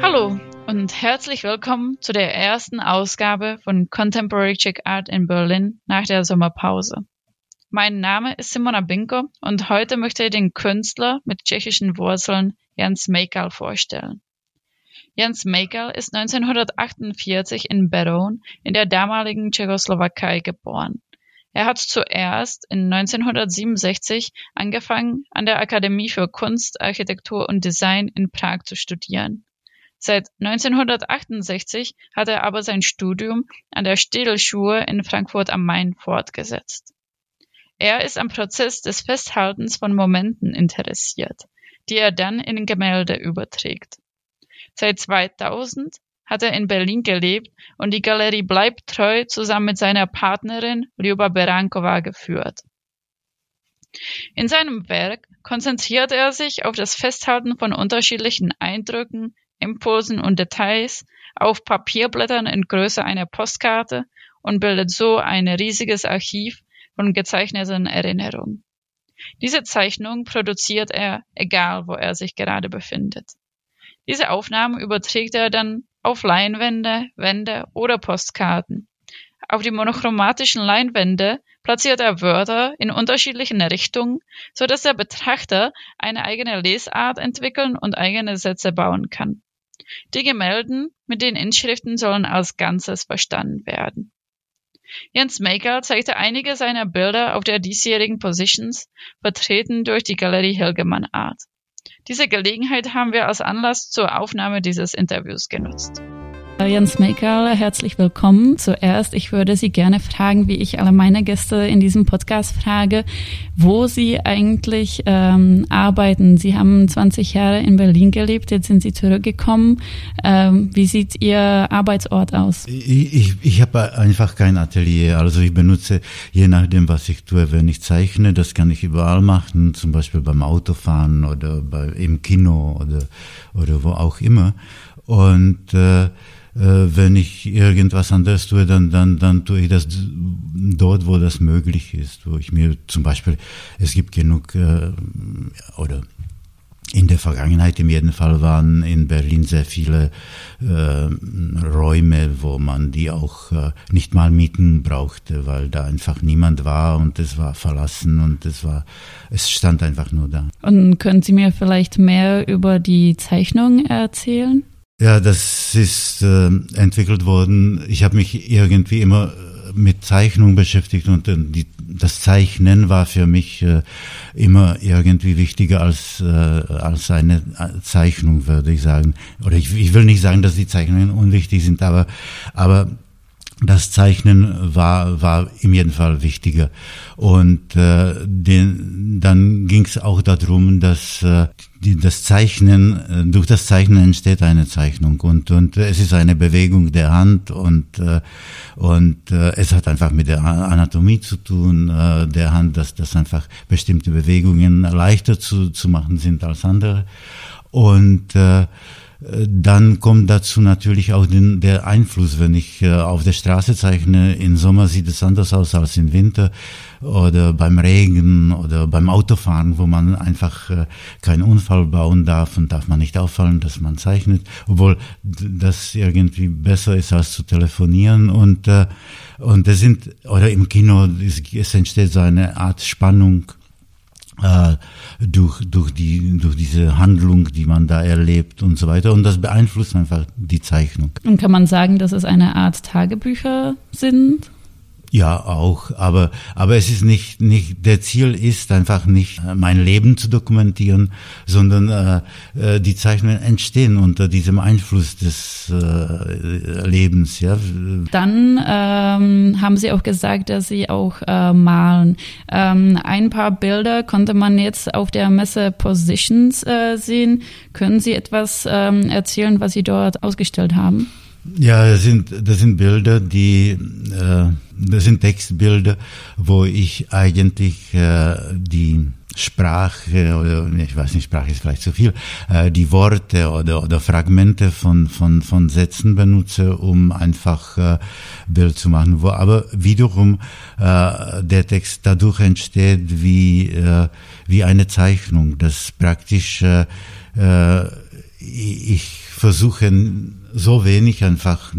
Hallo und herzlich willkommen zu der ersten Ausgabe von Contemporary Czech Art in Berlin nach der Sommerpause. Mein Name ist Simona Binko und heute möchte ich den Künstler mit tschechischen Wurzeln Jens Mejkal vorstellen. Jens Mejkal ist 1948 in Beroun in der damaligen Tschechoslowakei geboren. Er hat zuerst in 1967 angefangen, an der Akademie für Kunst, Architektur und Design in Prag zu studieren. Seit 1968 hat er aber sein Studium an der Städelschule in Frankfurt am Main fortgesetzt. Er ist am Prozess des Festhaltens von Momenten interessiert, die er dann in Gemälde überträgt. Seit 2000 hat er in Berlin gelebt und die Galerie Bleibt treu zusammen mit seiner Partnerin Ljuba Berankova geführt. In seinem Werk konzentriert er sich auf das Festhalten von unterschiedlichen Eindrücken, Impulsen und Details auf Papierblättern in Größe einer Postkarte und bildet so ein riesiges Archiv von gezeichneten Erinnerungen. Diese Zeichnung produziert er, egal wo er sich gerade befindet. Diese Aufnahmen überträgt er dann auf Leinwände, Wände oder Postkarten. Auf die monochromatischen Leinwände platziert er Wörter in unterschiedlichen Richtungen, so dass der Betrachter eine eigene Lesart entwickeln und eigene Sätze bauen kann. Die Gemälden mit den Inschriften sollen als Ganzes verstanden werden. Jens Maker zeigte einige seiner Bilder auf der diesjährigen Positions, vertreten durch die Galerie Hilgemann Art. Diese Gelegenheit haben wir als Anlass zur Aufnahme dieses Interviews genutzt. Jens Mekerl, herzlich willkommen. Zuerst, ich würde Sie gerne fragen, wie ich alle meine Gäste in diesem Podcast frage, wo Sie eigentlich ähm, arbeiten. Sie haben 20 Jahre in Berlin gelebt, jetzt sind Sie zurückgekommen. Ähm, wie sieht Ihr Arbeitsort aus? Ich, ich, ich habe einfach kein Atelier. Also ich benutze, je nachdem, was ich tue, wenn ich zeichne, das kann ich überall machen, zum Beispiel beim Autofahren oder bei, im Kino oder, oder wo auch immer. Und äh, wenn ich irgendwas anderes tue, dann, dann, dann tue ich das dort, wo das möglich ist, wo ich mir zum Beispiel, es gibt genug, äh, oder in der Vergangenheit im jeden Fall waren in Berlin sehr viele äh, Räume, wo man die auch äh, nicht mal mieten brauchte, weil da einfach niemand war und es war verlassen und es war, es stand einfach nur da. Und können Sie mir vielleicht mehr über die Zeichnung erzählen? Ja, das ist äh, entwickelt worden. Ich habe mich irgendwie immer äh, mit Zeichnung beschäftigt und äh, die, das Zeichnen war für mich äh, immer irgendwie wichtiger als, äh, als eine äh, Zeichnung, würde ich sagen. Oder ich, ich will nicht sagen, dass die Zeichnungen unwichtig sind, aber, aber das Zeichnen war, war im jeden Fall wichtiger. Und äh, den, dann ging es auch darum, dass äh, die, das Zeichnen, äh, durch das Zeichnen entsteht eine Zeichnung und, und es ist eine Bewegung der Hand und, äh, und äh, es hat einfach mit der Anatomie zu tun, äh, der Hand, dass, dass einfach bestimmte Bewegungen leichter zu, zu machen sind als andere. Und äh, dann kommt dazu natürlich auch den, der Einfluss, wenn ich äh, auf der Straße zeichne. Im Sommer sieht es anders aus als im Winter oder beim Regen oder beim Autofahren, wo man einfach äh, keinen Unfall bauen darf und darf man nicht auffallen, dass man zeichnet, obwohl das irgendwie besser ist als zu telefonieren und äh, und das sind oder im Kino es entsteht so eine Art Spannung äh, durch, durch, die, durch diese Handlung, die man da erlebt und so weiter. Und das beeinflusst einfach die Zeichnung. Und kann man sagen, dass es eine Art Tagebücher sind? Ja, auch, aber, aber es ist nicht, nicht, der Ziel ist einfach nicht, äh, mein Leben zu dokumentieren, sondern äh, äh, die Zeichnungen entstehen unter diesem Einfluss des äh, Lebens, ja. Dann ähm, haben Sie auch gesagt, dass Sie auch äh, malen. Ähm, ein paar Bilder konnte man jetzt auf der Messe Positions äh, sehen. Können Sie etwas ähm, erzählen, was Sie dort ausgestellt haben? Ja, das sind, das sind Bilder, die, äh, das sind Textbilder, wo ich eigentlich äh, die Sprache oder ich weiß nicht, Sprache ist vielleicht zu viel, äh, die Worte oder, oder Fragmente von, von, von Sätzen benutze, um einfach äh, Bild zu machen, wo aber wiederum äh, der Text dadurch entsteht wie, äh, wie eine Zeichnung, das praktisch äh, äh ich versuche so wenig einfach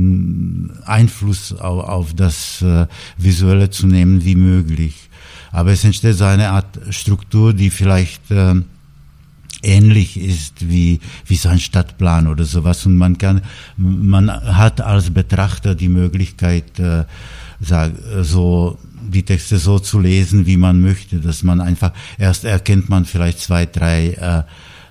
Einfluss auf, auf das äh, Visuelle zu nehmen wie möglich. Aber es entsteht so eine Art Struktur, die vielleicht äh, ähnlich ist wie, wie so ein Stadtplan oder sowas. Und man kann, man hat als Betrachter die Möglichkeit, äh, sag, so die Texte so zu lesen, wie man möchte, dass man einfach erst erkennt man vielleicht zwei, drei äh,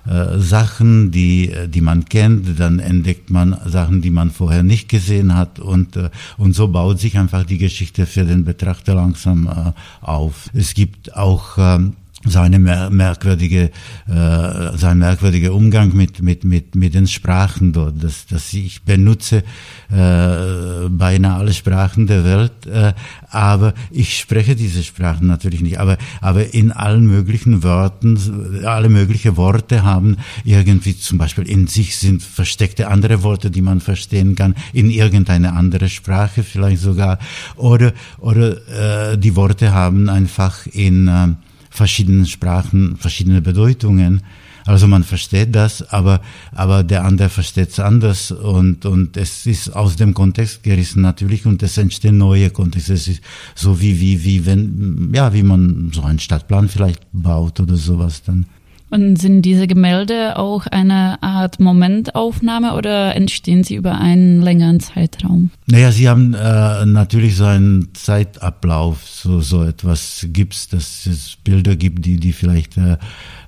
äh, Sachen, die, äh, die man kennt, dann entdeckt man Sachen, die man vorher nicht gesehen hat und, äh, und so baut sich einfach die Geschichte für den Betrachter langsam äh, auf. Es gibt auch ähm, seine merkwürdige, äh, sein merkwürdiger Umgang mit, mit, mit, mit den Sprachen dort. Das, das ich benutze äh, beinahe alle Sprachen der Welt, äh, aber ich spreche diese Sprachen natürlich nicht. Aber, aber in allen möglichen Worten, alle möglichen Worte haben irgendwie zum Beispiel in sich sind versteckte andere Worte, die man verstehen kann, in irgendeine andere Sprache vielleicht sogar. Oder, oder äh, die Worte haben einfach in äh, verschiedenen Sprachen verschiedene Bedeutungen. Also man versteht das, aber, aber der andere versteht es anders und, und es ist aus dem Kontext gerissen natürlich und es entstehen neue Kontexte. Es ist so wie, wie, wie wenn, ja, wie man so einen Stadtplan vielleicht baut oder sowas dann. Und sind diese Gemälde auch eine Art Momentaufnahme oder entstehen sie über einen längeren Zeitraum? Naja, sie haben äh, natürlich so einen Zeitablauf, so, so etwas gibt's, dass es Bilder gibt, die, die vielleicht äh,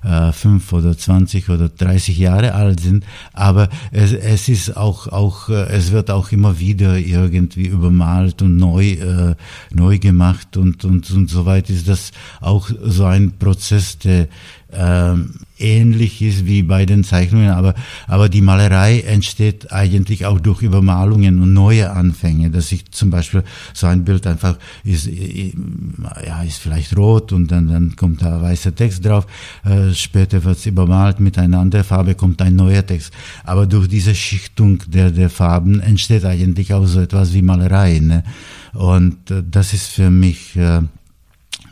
äh, fünf oder zwanzig oder dreißig Jahre alt sind, aber es, es ist auch, auch, äh, es wird auch immer wieder irgendwie übermalt und neu, äh, neu gemacht und, und, und so weiter ist das auch so ein Prozess, der ähm, ähnlich ist wie bei den Zeichnungen, aber, aber die Malerei entsteht eigentlich auch durch Übermalungen und neue Anfänge, dass ich zum Beispiel so ein Bild einfach ist, ja, ist vielleicht rot und dann, dann kommt da weißer Text drauf, äh, später wird es übermalt mit einer anderen Farbe, kommt ein neuer Text. Aber durch diese Schichtung der, der Farben entsteht eigentlich auch so etwas wie Malerei. Ne? Und äh, das ist für mich äh,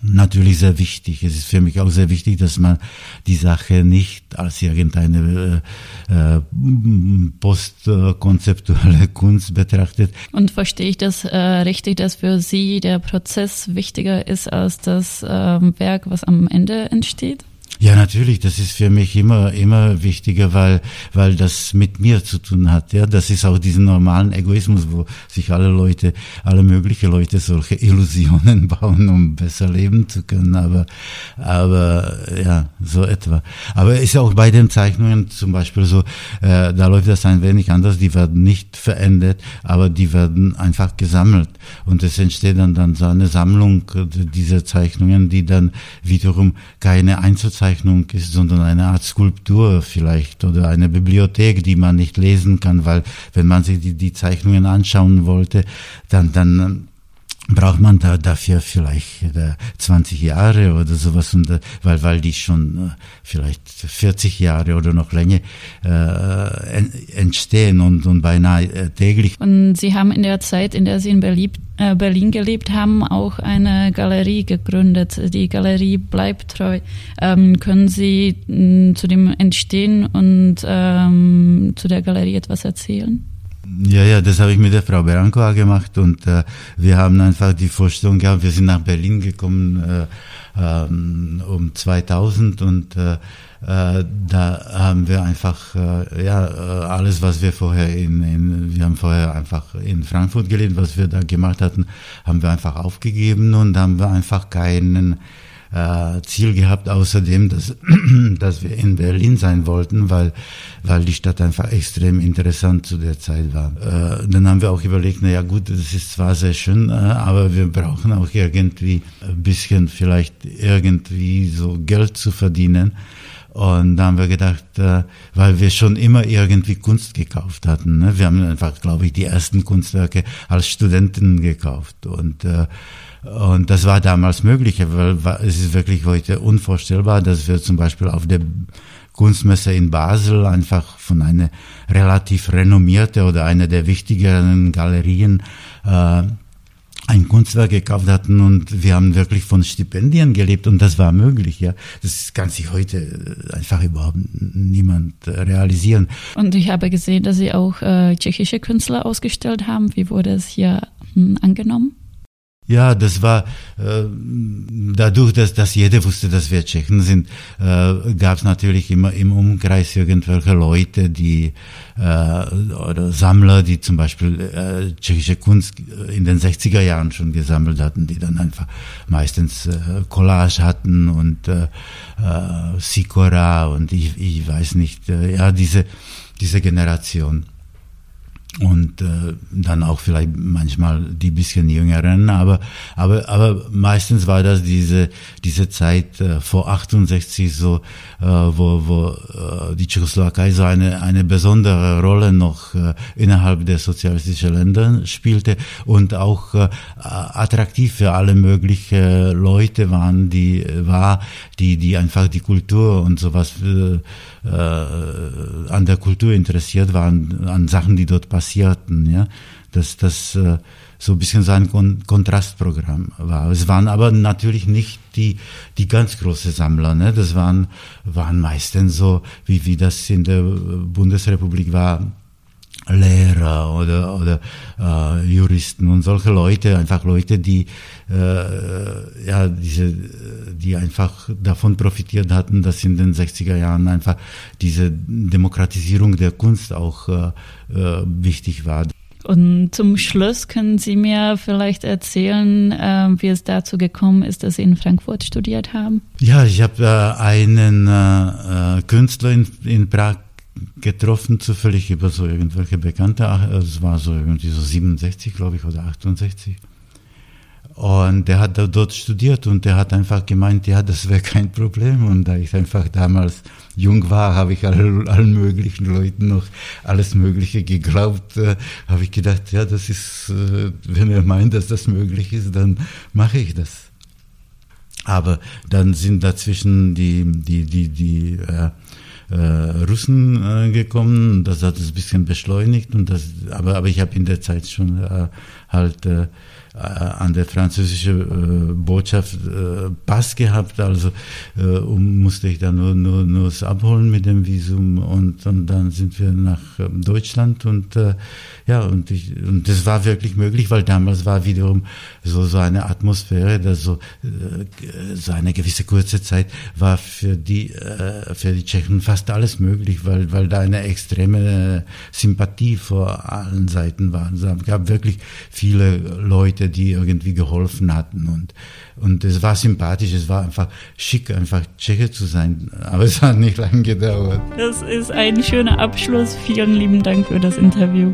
natürlich sehr wichtig. Es ist für mich auch sehr wichtig, dass man die Sache nicht als irgendeine äh, äh postkonzeptuelle Kunst betrachtet. Und verstehe ich das äh, richtig, dass für Sie der Prozess wichtiger ist als das äh, Werk, was am Ende entsteht? Ja, natürlich, das ist für mich immer, immer wichtiger, weil, weil das mit mir zu tun hat. Ja, das ist auch diesen normalen Egoismus, wo sich alle Leute, alle möglichen Leute solche Illusionen bauen, um besser leben zu können. Aber, aber, ja, so etwa. Aber ist auch bei den Zeichnungen zum Beispiel so, äh, da läuft das ein wenig anders. Die werden nicht verändert, aber die werden einfach gesammelt. Und es entsteht dann, dann so eine Sammlung dieser Zeichnungen, die dann wiederum keine Einzelzeichnungen Zeichnung ist, sondern eine Art Skulptur vielleicht oder eine Bibliothek, die man nicht lesen kann, weil wenn man sich die, die Zeichnungen anschauen wollte, dann, dann braucht man da dafür vielleicht äh, 20 Jahre oder sowas, und, äh, weil, weil die schon äh, vielleicht 40 Jahre oder noch länger äh, entstehen und, und beinahe äh, täglich. Und Sie haben in der Zeit, in der Sie in Berlin, äh, Berlin gelebt haben, auch eine Galerie gegründet. Die Galerie bleibt treu. Ähm, können Sie mh, zu dem Entstehen und ähm, zu der Galerie etwas erzählen? Ja, ja, das habe ich mit der Frau Berancoa gemacht und äh, wir haben einfach die Vorstellung gehabt, wir sind nach Berlin gekommen äh, ähm, um 2000 und äh, äh, da haben wir einfach äh, ja äh, alles, was wir vorher in, in wir haben vorher einfach in Frankfurt gelebt, was wir da gemacht hatten, haben wir einfach aufgegeben und haben wir einfach keinen äh, Ziel gehabt, außerdem, dass, dass wir in Berlin sein wollten, weil, weil die Stadt einfach extrem interessant zu der Zeit war. Äh, dann haben wir auch überlegt, na ja gut, das ist zwar sehr schön, äh, aber wir brauchen auch irgendwie ein bisschen vielleicht irgendwie so Geld zu verdienen. Und da haben wir gedacht, äh, weil wir schon immer irgendwie Kunst gekauft hatten. Ne? Wir haben einfach, glaube ich, die ersten Kunstwerke als Studenten gekauft. Und äh, und das war damals möglich, weil es ist wirklich heute unvorstellbar, dass wir zum Beispiel auf der Kunstmesse in Basel einfach von einer relativ renommierte oder einer der wichtigeren Galerien äh, ein Kunstwerk gekauft hatten und wir haben wirklich von Stipendien gelebt und das war möglich, ja. Das kann sich heute einfach überhaupt niemand realisieren. Und ich habe gesehen, dass Sie auch äh, tschechische Künstler ausgestellt haben. Wie wurde es hier hm, angenommen? Ja, das war äh, dadurch, dass, dass jeder wusste, dass wir Tschechen sind, äh, gab es natürlich immer im Umkreis irgendwelche Leute, die äh, oder Sammler, die zum Beispiel äh, tschechische Kunst in den 60er Jahren schon gesammelt hatten, die dann einfach meistens äh, Collage hatten und äh, äh, Sikora und ich, ich weiß nicht, äh, ja diese diese Generation und äh, dann auch vielleicht manchmal die bisschen jüngeren, aber aber aber meistens war das diese diese Zeit äh, vor 68 so, äh, wo wo äh, die Tschechoslowakei so eine eine besondere Rolle noch äh, innerhalb der sozialistischen Länder spielte und auch äh, attraktiv für alle möglichen Leute waren, die war, die die einfach die Kultur und sowas äh, äh, an der Kultur interessiert waren, an Sachen, die dort passierten, ja, dass das äh, so ein bisschen sein Kon Kontrastprogramm war. Es waren aber natürlich nicht die, die ganz große Sammler, ne? das waren, waren meistens so, wie, wie das in der Bundesrepublik war, Lehrer oder, oder äh, Juristen und solche Leute, einfach Leute, die äh, ja diese, die einfach davon profitiert hatten, dass in den 60er Jahren einfach diese Demokratisierung der Kunst auch äh, äh, wichtig war. Und zum Schluss können Sie mir vielleicht erzählen, äh, wie es dazu gekommen ist, dass Sie in Frankfurt studiert haben? Ja, ich habe äh, einen äh, äh Künstler in, in Prag getroffen, zufällig über so irgendwelche Bekannte. Es war so irgendwie so 67, glaube ich, oder 68. Und der hat dort studiert und der hat einfach gemeint, ja, das wäre kein Problem. Und da ich einfach damals jung war, habe ich allen, allen möglichen Leuten noch alles Mögliche geglaubt. Äh, habe ich gedacht, ja, das ist, äh, wenn er meint, dass das möglich ist, dann mache ich das. Aber dann sind dazwischen die, die, die, die, äh, äh, Russen äh, gekommen. Das hat es ein bisschen beschleunigt und das, aber, aber ich habe in der Zeit schon äh, halt äh, an der französischen äh, Botschaft äh, Pass gehabt, also äh, um, musste ich dann nur, nur, nur es abholen mit dem Visum und, und dann sind wir nach ähm, Deutschland und äh, ja, und, ich, und das war wirklich möglich, weil damals war wiederum so, so eine Atmosphäre, dass so, äh, so eine gewisse kurze Zeit war für die, äh, für die Tschechen fast alles möglich, weil, weil da eine extreme Sympathie vor allen Seiten war. Es gab wirklich viele Leute, Leute, die irgendwie geholfen hatten und und es war sympathisch, es war einfach schick, einfach Tscheche zu sein, aber es hat nicht lange gedauert. Das ist ein schöner Abschluss. Vielen lieben Dank für das Interview.